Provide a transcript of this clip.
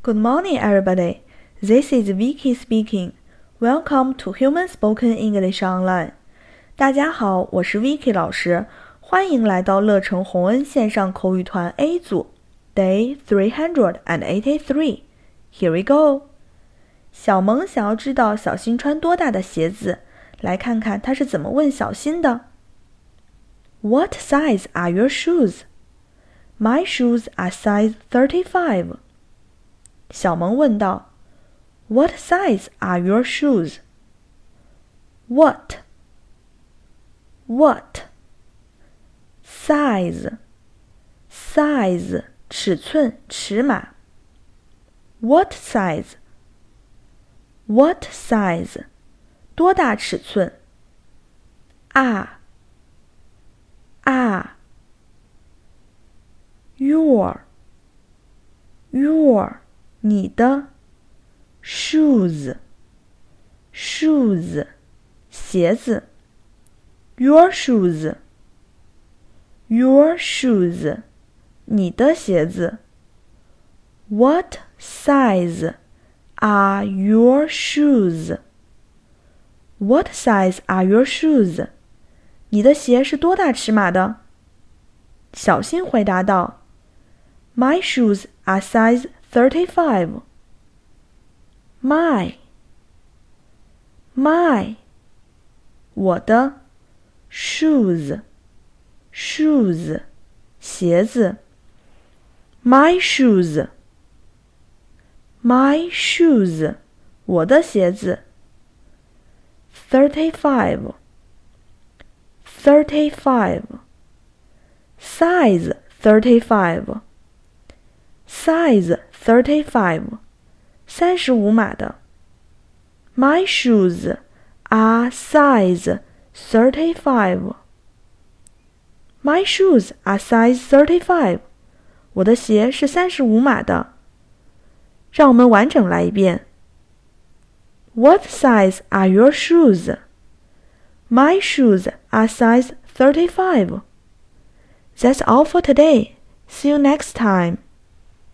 Good morning, everybody. This is Vicky speaking. Welcome to Human Spoken English Online. 大家好，我是 Vicky 老师，欢迎来到乐成洪恩线上口语团 A 组，Day three hundred and eighty-three. Here we go. 小萌想要知道小新穿多大的鞋子，来看看他是怎么问小新的。What size are your shoes? My shoes are size thirty-five. 小萌问道：“What size are your shoes?” What? What? Size? Size 尺寸尺码。What size? What size? 多大尺寸？啊啊！Your your 你的 shoes shoes 鞋子 your shoes your shoes 你的鞋子 What size are your shoes? What size are your shoes? 你的鞋是多大尺码的？小新回答道：“My shoes are size thirty-five. My, my，我的 shoes, shoes，鞋子。My shoes, my shoes，我的鞋子。Thirty-five, thirty-five, size thirty-five. Size thirty-five，三十五码的。My shoes are size thirty-five. My shoes are size thirty-five. 我的鞋是三十五码的。让我们完整来一遍。What size are your shoes? My shoes are size thirty-five. That's all for today. See you next time.